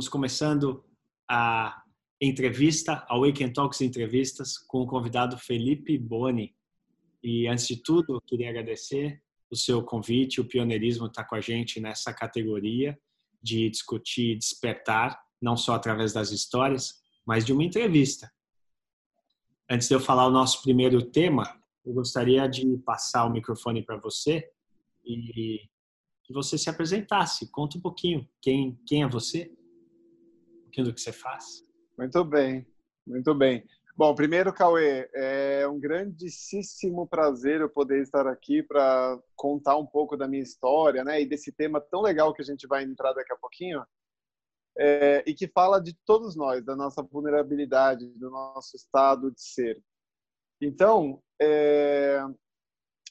Estamos começando a entrevista, a Weekend Talks Entrevistas, com o convidado Felipe Boni. E antes de tudo, queria agradecer o seu convite, o pioneirismo está com a gente nessa categoria de discutir despertar, não só através das histórias, mas de uma entrevista. Antes de eu falar o nosso primeiro tema, eu gostaria de passar o microfone para você e que você se apresentasse. Conta um pouquinho quem, quem é você pouquinho do que você faz? Muito bem, muito bem. Bom, primeiro, Cauê, é um grandíssimo prazer eu poder estar aqui para contar um pouco da minha história, né? E desse tema tão legal que a gente vai entrar daqui a pouquinho, é, e que fala de todos nós, da nossa vulnerabilidade, do nosso estado de ser. Então, é,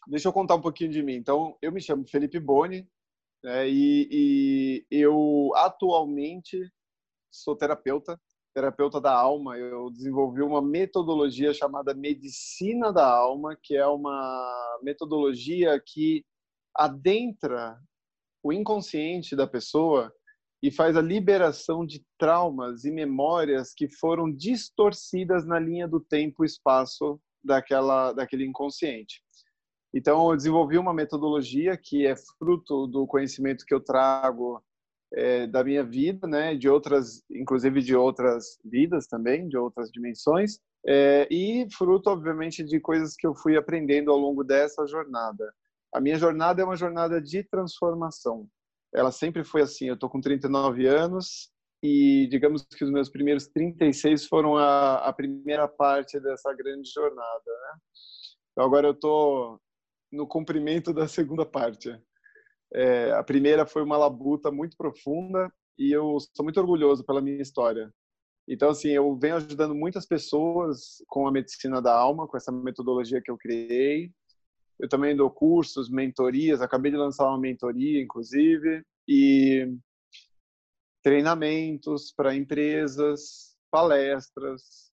deixa eu contar um pouquinho de mim. Então, eu me chamo Felipe Boni, né, e, e eu atualmente sou terapeuta, terapeuta da alma. Eu desenvolvi uma metodologia chamada Medicina da Alma, que é uma metodologia que adentra o inconsciente da pessoa e faz a liberação de traumas e memórias que foram distorcidas na linha do tempo e espaço daquela daquele inconsciente. Então, eu desenvolvi uma metodologia que é fruto do conhecimento que eu trago é, da minha vida, né, de outras, inclusive de outras vidas também, de outras dimensões, é, e fruto, obviamente, de coisas que eu fui aprendendo ao longo dessa jornada. A minha jornada é uma jornada de transformação. Ela sempre foi assim. Eu estou com 39 anos e, digamos que os meus primeiros 36 foram a, a primeira parte dessa grande jornada. Né? Então, agora eu estou no cumprimento da segunda parte. É, a primeira foi uma labuta muito profunda e eu sou muito orgulhoso pela minha história. Então, assim, eu venho ajudando muitas pessoas com a medicina da alma, com essa metodologia que eu criei. Eu também dou cursos, mentorias, acabei de lançar uma mentoria, inclusive, e treinamentos para empresas, palestras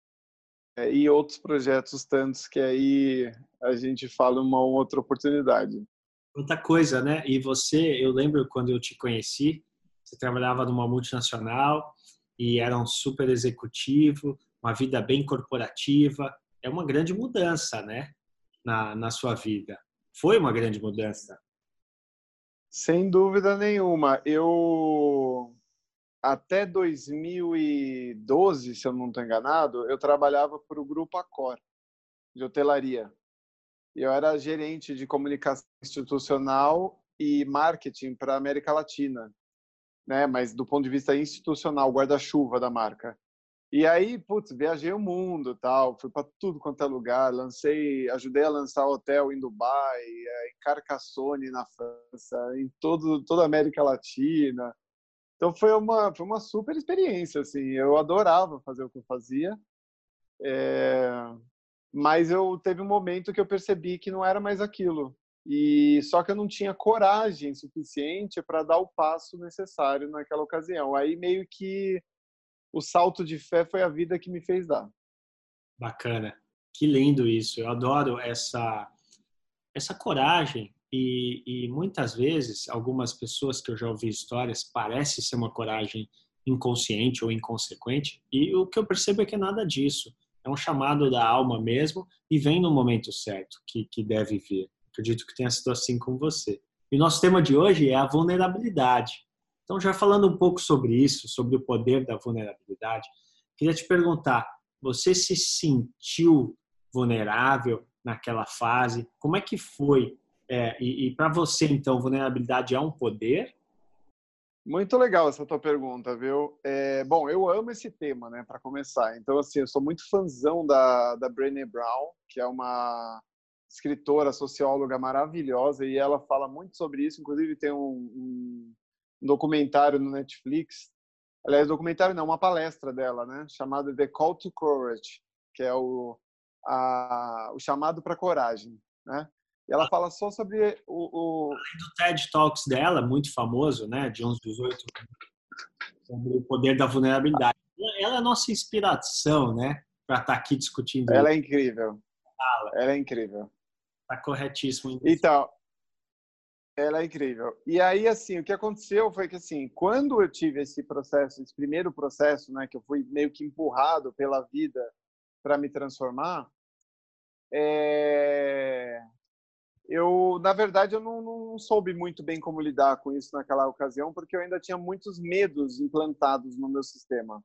é, e outros projetos tantos que aí a gente fala uma outra oportunidade. Outra coisa, né? E você, eu lembro quando eu te conheci, você trabalhava numa multinacional e era um super executivo, uma vida bem corporativa. É uma grande mudança, né? Na, na sua vida. Foi uma grande mudança. Sem dúvida nenhuma. Eu até 2012, se eu não estou enganado, eu trabalhava para o Grupo Accor, de hotelaria eu era gerente de comunicação institucional e marketing para a América Latina, né? Mas do ponto de vista institucional, guarda-chuva da marca. E aí, putz, viajei o mundo, tal, fui para tudo quanto é lugar, lancei, ajudei a lançar hotel em Dubai, é, em Carcassonne na França, em todo toda a América Latina. Então foi uma foi uma super experiência, assim. Eu adorava fazer o que eu fazia. É, mas eu teve um momento que eu percebi que não era mais aquilo. E só que eu não tinha coragem suficiente para dar o passo necessário naquela ocasião. Aí meio que o salto de fé foi a vida que me fez dar. Bacana. Que lindo isso. Eu adoro essa essa coragem e, e muitas vezes algumas pessoas que eu já ouvi histórias parece ser uma coragem inconsciente ou inconsequente e o que eu percebo é que é nada disso é um chamado da alma mesmo e vem no momento certo que, que deve vir. Acredito que tenha sido assim com você. E nosso tema de hoje é a vulnerabilidade. Então, já falando um pouco sobre isso, sobre o poder da vulnerabilidade, queria te perguntar: você se sentiu vulnerável naquela fase? Como é que foi? É, e, e para você, então, vulnerabilidade é um poder muito legal essa tua pergunta, viu? É, bom, eu amo esse tema, né, para começar. Então, assim, eu sou muito fãzão da, da Brené Brown, que é uma escritora, socióloga maravilhosa, e ela fala muito sobre isso. Inclusive, tem um, um documentário no Netflix. Aliás, documentário não, uma palestra dela, né, chamada The Call to Courage, que é o, a, o chamado para coragem, né? Ela fala só sobre o, o... do TED Talks dela, muito famoso, né, de uns 18, sobre o poder da vulnerabilidade. Ela é a nossa inspiração, né, para estar tá aqui discutindo. Ela é incrível. Ela é incrível. Está corretíssimo. Então, Ela é incrível. E aí, assim, o que aconteceu foi que, assim, quando eu tive esse processo, esse primeiro processo, né, que eu fui meio que empurrado pela vida para me transformar, é... eu, na verdade, eu não, não, soube muito bem como lidar com isso naquela ocasião, porque eu ainda tinha muitos medos implantados no meu sistema.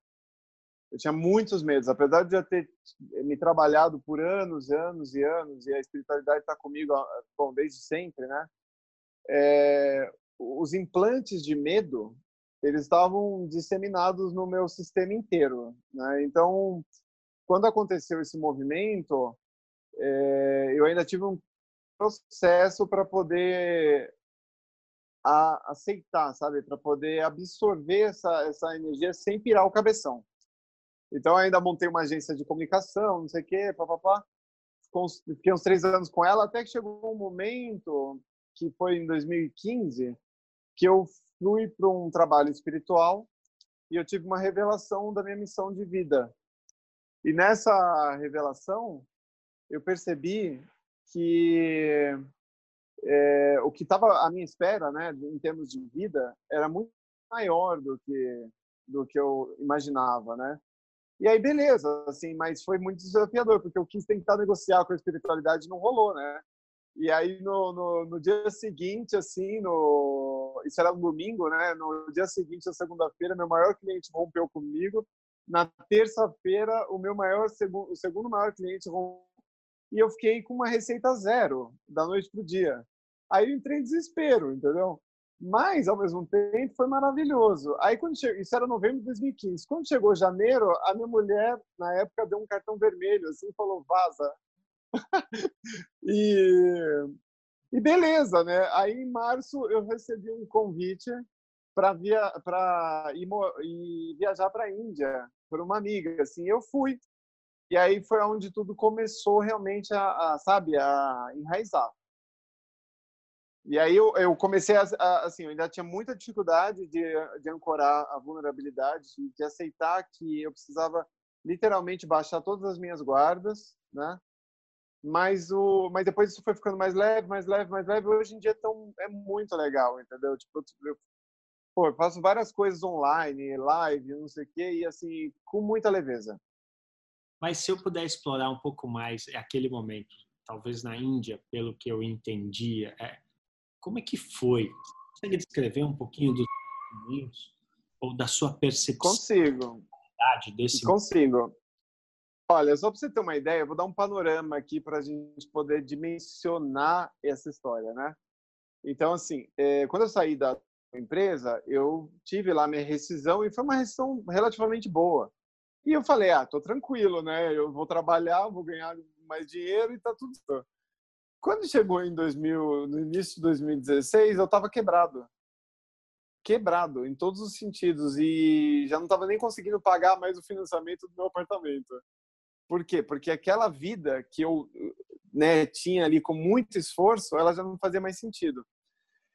Eu tinha muitos medos, apesar de eu ter me trabalhado por anos, anos e anos, e a espiritualidade está comigo, bom, desde sempre, né? É, os implantes de medo, eles estavam disseminados no meu sistema inteiro, né? Então, quando aconteceu esse movimento, é, eu ainda tive um processo para poder a, aceitar, sabe, para poder absorver essa essa energia sem pirar o cabeção. Então, ainda montei uma agência de comunicação, não sei o quê, papapá. Fiquei uns três anos com ela, até que chegou um momento, que foi em 2015, que eu fui para um trabalho espiritual e eu tive uma revelação da minha missão de vida. E nessa revelação, eu percebi que é, o que estava à minha espera, né, em termos de vida, era muito maior do que do que eu imaginava, né? E aí, beleza, assim, mas foi muito desafiador, porque eu quis tentar negociar com a espiritualidade não rolou, né? E aí, no, no, no dia seguinte, assim, no... isso era um domingo, né? No dia seguinte, na segunda-feira, meu maior cliente rompeu comigo. Na terça-feira, o meu maior, o segundo maior cliente rompeu. E eu fiquei com uma receita zero, da noite pro dia. Aí eu entrei em desespero, entendeu? Mas, ao mesmo tempo, foi maravilhoso. Aí, quando chegou, isso era novembro de 2015. Quando chegou janeiro, a minha mulher, na época, deu um cartão vermelho, assim, falou, vaza. e, e beleza, né? Aí, em março, eu recebi um convite para via, ir, ir viajar para a Índia, por uma amiga, assim, eu fui. E aí foi onde tudo começou realmente a, a sabe, a enraizar. E aí eu, eu comecei a, a, assim, eu ainda tinha muita dificuldade de, de ancorar a vulnerabilidade, de aceitar que eu precisava literalmente baixar todas as minhas guardas, né? Mas o, mas depois isso foi ficando mais leve, mais leve, mais leve. Hoje em dia é, tão, é muito legal, entendeu? Tipo, eu, pô, eu faço várias coisas online, live, não sei o quê, e assim, com muita leveza. Mas se eu puder explorar um pouco mais aquele momento, talvez na Índia, pelo que eu entendia, é, como é que foi? Consegue descrever um pouquinho dos momentos ou da sua percepção? Consigo. Desse Consigo. Olha, só para você ter uma ideia, eu vou dar um panorama aqui para a gente poder dimensionar essa história, né? Então, assim, é, quando eu saí da empresa, eu tive lá minha rescisão e foi uma rescisão relativamente boa. E eu falei, ah, tô tranquilo, né? Eu vou trabalhar, vou ganhar mais dinheiro e tá tudo. Quando chegou em 2000, no início de 2016, eu estava quebrado. Quebrado em todos os sentidos e já não estava nem conseguindo pagar mais o financiamento do meu apartamento. Por quê? Porque aquela vida que eu né, tinha ali com muito esforço, ela já não fazia mais sentido.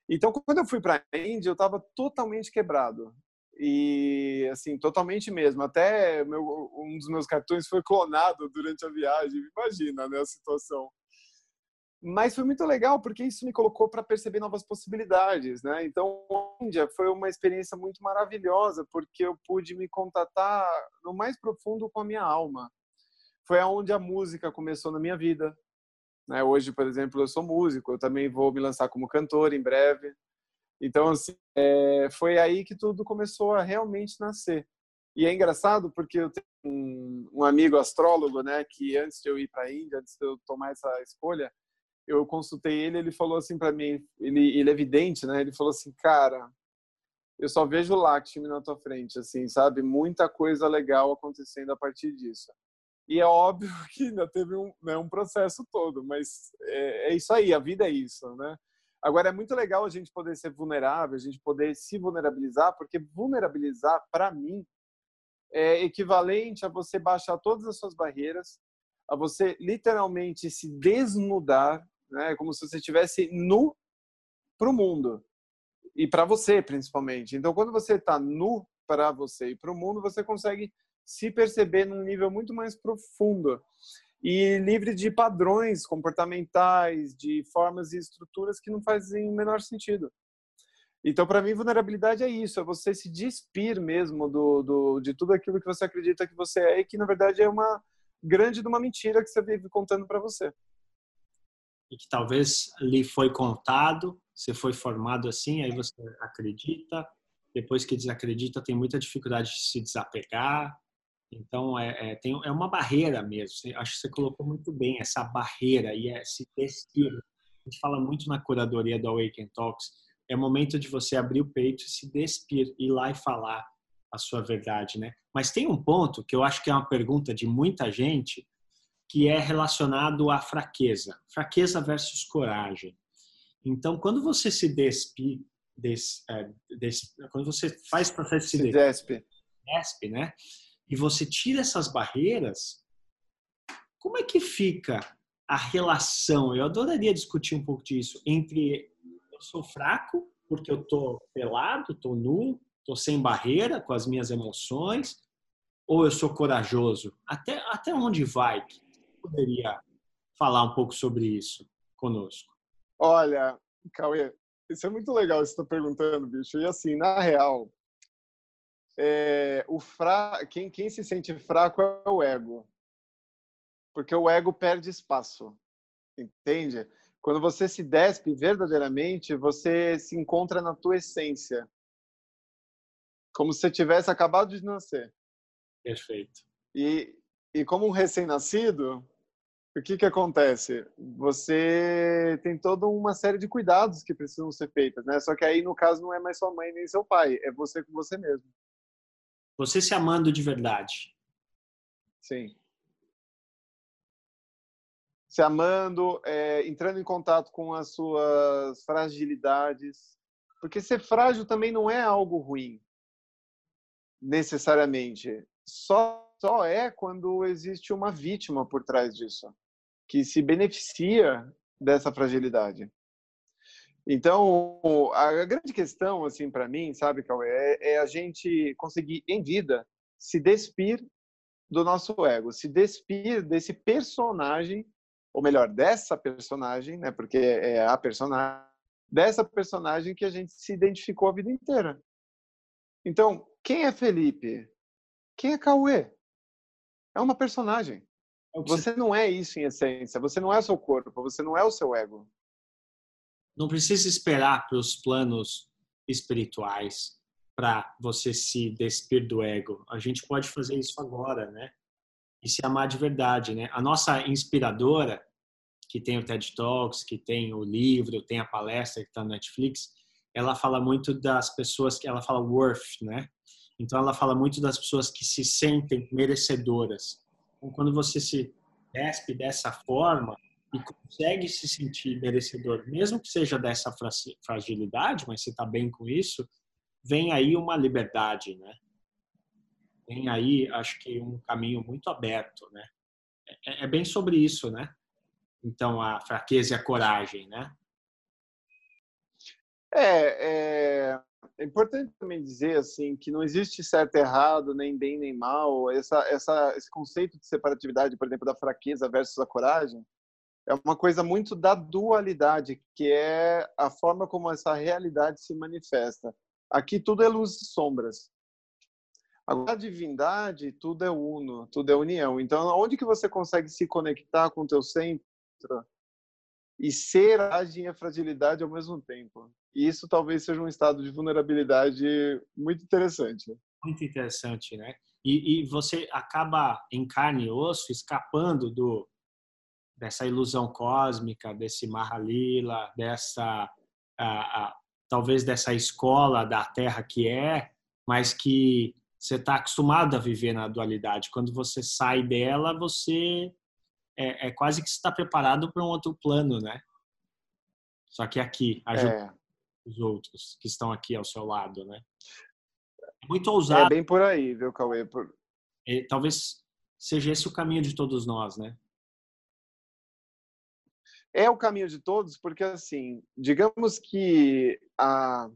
Então, quando eu fui para a Índia, eu estava totalmente quebrado. E, assim, totalmente mesmo. Até meu, um dos meus cartões foi clonado durante a viagem. Imagina, né, a situação. Mas foi muito legal porque isso me colocou para perceber novas possibilidades, né? Então, a Índia foi uma experiência muito maravilhosa porque eu pude me contatar no mais profundo com a minha alma. Foi aonde a música começou na minha vida. Né? Hoje, por exemplo, eu sou músico, eu também vou me lançar como cantor em breve. Então, assim, é, foi aí que tudo começou a realmente nascer. E é engraçado porque eu tenho um, um amigo astrólogo, né, que antes de eu ir para a Índia, antes de eu tomar essa escolha, eu consultei ele, ele falou assim para mim, ele, ele é evidente, né? Ele falou assim, cara, eu só vejo Lakshmi na tua frente, assim, sabe? Muita coisa legal acontecendo a partir disso. E é óbvio que ainda teve um, né, um processo todo, mas é, é, isso aí, a vida é isso, né? Agora, é muito legal a gente poder ser vulnerável, a gente poder se vulnerabilizar, porque vulnerabilizar, para mim, é equivalente a você baixar todas as suas barreiras, a você literalmente se desnudar né? Como se você estivesse nu para o mundo e para você principalmente. Então, quando você está nu para você e para o mundo, você consegue se perceber num nível muito mais profundo. E livre de padrões comportamentais, de formas e estruturas que não fazem o menor sentido. Então, para mim, vulnerabilidade é isso, é você se despir mesmo do, do, de tudo aquilo que você acredita que você é e que, na verdade, é uma grande de uma mentira que você vive contando para você. E que talvez lhe foi contado, você foi formado assim, aí você acredita, depois que desacredita, tem muita dificuldade de se desapegar. Então, é, é, tem, é uma barreira mesmo. Acho que você colocou muito bem essa barreira e é se despir. A gente fala muito na curadoria do Awaken Talks, é momento de você abrir o peito e se despir, ir lá e falar a sua verdade, né? Mas tem um ponto que eu acho que é uma pergunta de muita gente, que é relacionado à fraqueza, fraqueza versus coragem. Então, quando você se despe, des, é, des, quando você faz processo de se, se despe, despe, né? E você tira essas barreiras, como é que fica a relação? Eu adoraria discutir um pouco disso entre eu sou fraco porque eu tô pelado, tô nu, tô sem barreira com as minhas emoções, ou eu sou corajoso? Até até onde vai? Poderia falar um pouco sobre isso conosco? Olha, Cauê, isso é muito legal você está perguntando, bicho. E assim, na real, é, o fra... quem, quem se sente fraco é o ego. Porque o ego perde espaço. Entende? Quando você se despe verdadeiramente, você se encontra na tua essência. Como se você tivesse acabado de nascer. Perfeito. E, e como um recém-nascido, o que que acontece? Você tem toda uma série de cuidados que precisam ser feitos, né? Só que aí, no caso, não é mais sua mãe nem seu pai, é você com você mesmo. Você se amando de verdade. Sim se amando, é, entrando em contato com as suas fragilidades. Porque ser frágil também não é algo ruim, necessariamente. Só, só é quando existe uma vítima por trás disso, que se beneficia dessa fragilidade. Então, a grande questão, assim, para mim, sabe, Cauê, é, é a gente conseguir, em vida, se despir do nosso ego, se despir desse personagem ou melhor, dessa personagem, né? Porque é a personagem dessa personagem que a gente se identificou a vida inteira. Então, quem é Felipe? Quem é Cauê? É uma personagem. É você não é isso em essência. Você não é o seu corpo. Você não é o seu ego. Não precisa esperar para os planos espirituais para você se despir do ego. A gente pode fazer isso agora, né? e se amar de verdade, né? A nossa inspiradora, que tem o TED Talks, que tem o livro, tem a palestra que está no Netflix, ela fala muito das pessoas que ela fala worth, né? Então ela fala muito das pessoas que se sentem merecedoras. Então, quando você se despe dessa forma e consegue se sentir merecedor, mesmo que seja dessa fragilidade, mas você está bem com isso, vem aí uma liberdade, né? tem aí, acho que um caminho muito aberto, né? É, é bem sobre isso, né? Então, a fraqueza e a coragem, né? É, é, é, importante também dizer assim que não existe certo e errado, nem bem nem mal. Essa, essa, esse conceito de separatividade, por exemplo, da fraqueza versus a coragem, é uma coisa muito da dualidade, que é a forma como essa realidade se manifesta. Aqui tudo é luz e sombras. Agora, a divindade, tudo é uno, tudo é união. Então, onde que você consegue se conectar com o teu centro e ser a fragilidade ao mesmo tempo? E isso talvez seja um estado de vulnerabilidade muito interessante. Muito interessante, né? E, e você acaba em carne e osso escapando do dessa ilusão cósmica, desse Mahalila, dessa a, a, talvez dessa escola da Terra que é, mas que você está acostumado a viver na dualidade. Quando você sai dela, você é, é quase que está preparado para um outro plano, né? Só que aqui, ajuda é. os outros que estão aqui ao seu lado, né? É muito ousado. É bem por aí, viu, Cauê? Por... E, talvez seja esse o caminho de todos nós, né? É o caminho de todos, porque assim, digamos que a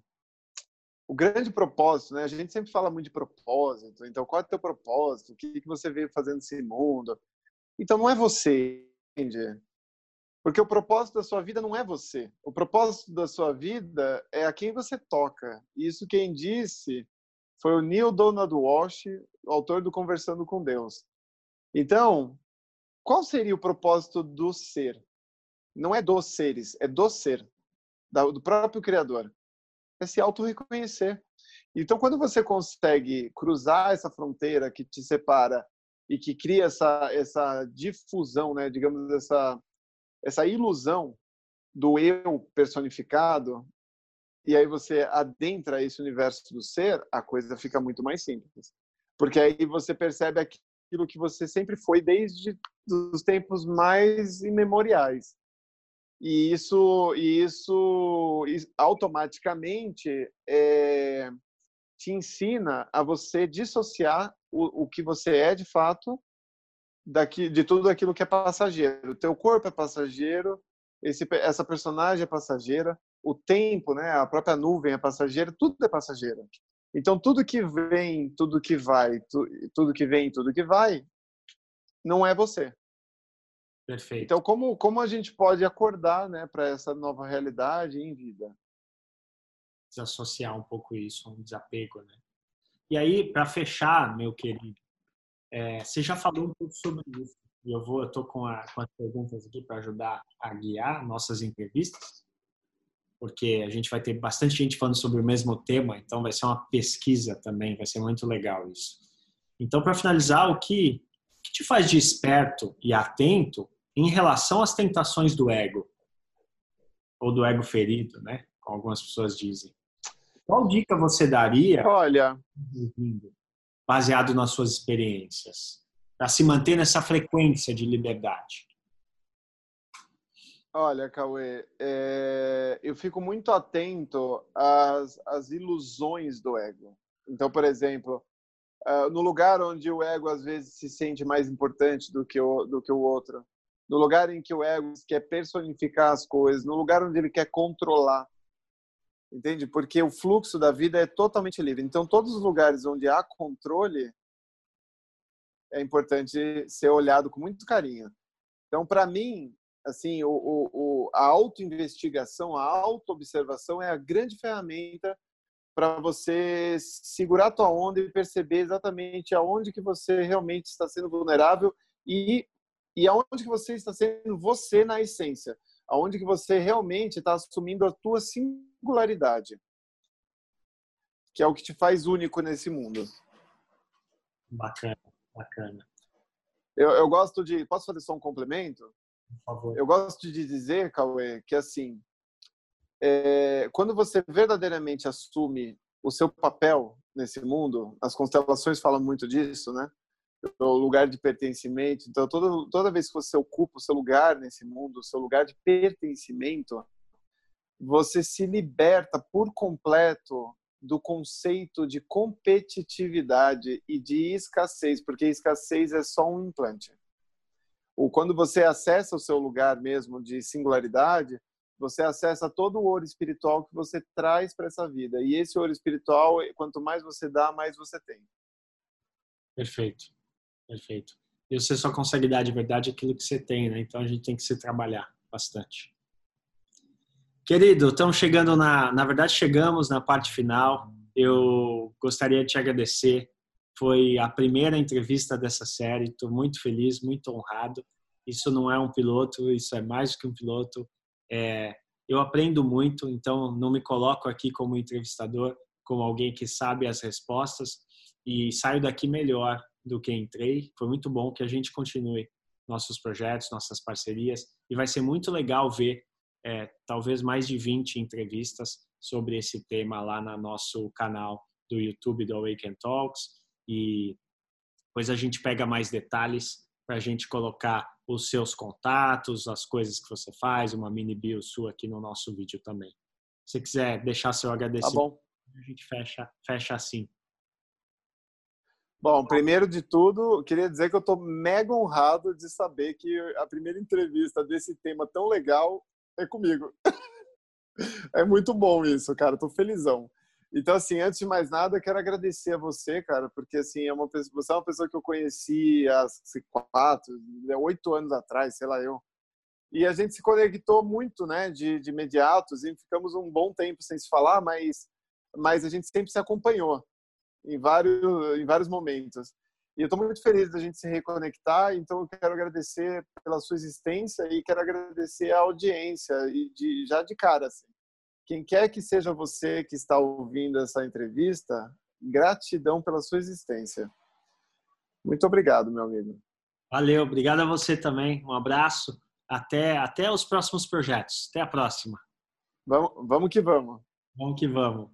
o grande propósito, né? A gente sempre fala muito de propósito. Então, qual é o teu propósito? O que, que você veio fazendo nesse mundo? Então não é você, entende? Porque o propósito da sua vida não é você. O propósito da sua vida é a quem você toca. E isso quem disse foi o Neil Donald Walsh, autor do Conversando com Deus. Então, qual seria o propósito do ser? Não é dos seres, é do ser, do próprio Criador. É se auto-reconhecer. Então, quando você consegue cruzar essa fronteira que te separa e que cria essa, essa difusão, né, digamos, essa, essa ilusão do eu personificado, e aí você adentra esse universo do ser, a coisa fica muito mais simples. Porque aí você percebe aquilo que você sempre foi desde os tempos mais imemoriais. E isso, e isso automaticamente é, te ensina a você dissociar o, o que você é de fato daqui, de tudo aquilo que é passageiro. O teu corpo é passageiro, esse, essa personagem é passageira, o tempo, né, a própria nuvem é passageira, tudo é passageiro. Então tudo que vem, tudo que vai, tu, tudo que vem, tudo que vai, não é você. Perfeito. Então como como a gente pode acordar, né, para essa nova realidade em vida? Desassociar um pouco isso, um desapego, né? E aí, para fechar, meu querido, é, você já falou um pouco sobre isso. E eu vou, eu tô com, a, com as perguntas aqui para ajudar a guiar nossas entrevistas porque a gente vai ter bastante gente falando sobre o mesmo tema, então vai ser uma pesquisa também, vai ser muito legal isso. Então, para finalizar, o que, o que te faz de esperto e atento em relação às tentações do ego? Ou do ego ferido, né? Como algumas pessoas dizem. Qual dica você daria? Olha, baseado nas suas experiências, para se manter nessa frequência de liberdade? Olha, Cauê, é, eu fico muito atento às, às ilusões do ego. Então, por exemplo, uh, no lugar onde o ego às vezes se sente mais importante do que, o, do que o outro, no lugar em que o ego quer personificar as coisas, no lugar onde ele quer controlar, entende? Porque o fluxo da vida é totalmente livre. Então, todos os lugares onde há controle, é importante ser olhado com muito carinho. Então, para mim, assim, o, o, a autoinvestigação, a autoobservação é a grande ferramenta para você segurar a tua onda e perceber exatamente aonde que você realmente está sendo vulnerável e e aonde que você está sendo você na essência, aonde que você realmente está assumindo a tua singularidade, que é o que te faz único nesse mundo. Bacana, bacana. Eu, eu gosto de, posso fazer só um complemento? Por favor. Eu gosto de dizer, Cauê, que assim, é, quando você verdadeiramente assume o seu papel nesse mundo, as constelações falam muito disso, né? O lugar de pertencimento. Então, toda, toda vez que você ocupa o seu lugar nesse mundo, o seu lugar de pertencimento, você se liberta por completo do conceito de competitividade e de escassez, porque escassez é só um implante o quando você acessa o seu lugar mesmo de singularidade, você acessa todo o ouro espiritual que você traz para essa vida. E esse ouro espiritual, quanto mais você dá, mais você tem. Perfeito. Perfeito. E você só consegue dar de verdade aquilo que você tem, né? Então a gente tem que se trabalhar bastante. Querido, estamos chegando na, na verdade chegamos na parte final. Eu gostaria de te agradecer foi a primeira entrevista dessa série. Estou muito feliz, muito honrado. Isso não é um piloto, isso é mais do que um piloto. É, eu aprendo muito, então não me coloco aqui como entrevistador, como alguém que sabe as respostas e saio daqui melhor do que entrei. Foi muito bom que a gente continue nossos projetos, nossas parcerias e vai ser muito legal ver é, talvez mais de 20 entrevistas sobre esse tema lá no nosso canal do YouTube do Awaken Talks e depois a gente pega mais detalhes para a gente colocar os seus contatos, as coisas que você faz, uma mini bio sua aqui no nosso vídeo também. Se quiser deixar seu agradecimento, tá a gente fecha, fecha assim. Bom, primeiro de tudo, queria dizer que eu estou mega honrado de saber que a primeira entrevista desse tema tão legal é comigo. É muito bom isso, cara. Estou felizão. Então, assim, antes de mais nada, quero agradecer a você, cara, porque, assim, é uma pessoa, você é uma pessoa que eu conheci há quatro, oito anos atrás, sei lá eu. E a gente se conectou muito, né, de, de imediatos, e ficamos um bom tempo sem se falar, mas, mas a gente sempre se acompanhou em vários, em vários momentos. E eu estou muito feliz da gente se reconectar, então eu quero agradecer pela sua existência e quero agradecer a audiência, e de, já de cara, assim quem quer que seja você que está ouvindo essa entrevista, gratidão pela sua existência. Muito obrigado, meu amigo. Valeu, obrigado a você também. Um abraço. Até, até os próximos projetos. Até a próxima. Vamos, vamos que vamos. Vamos que vamos.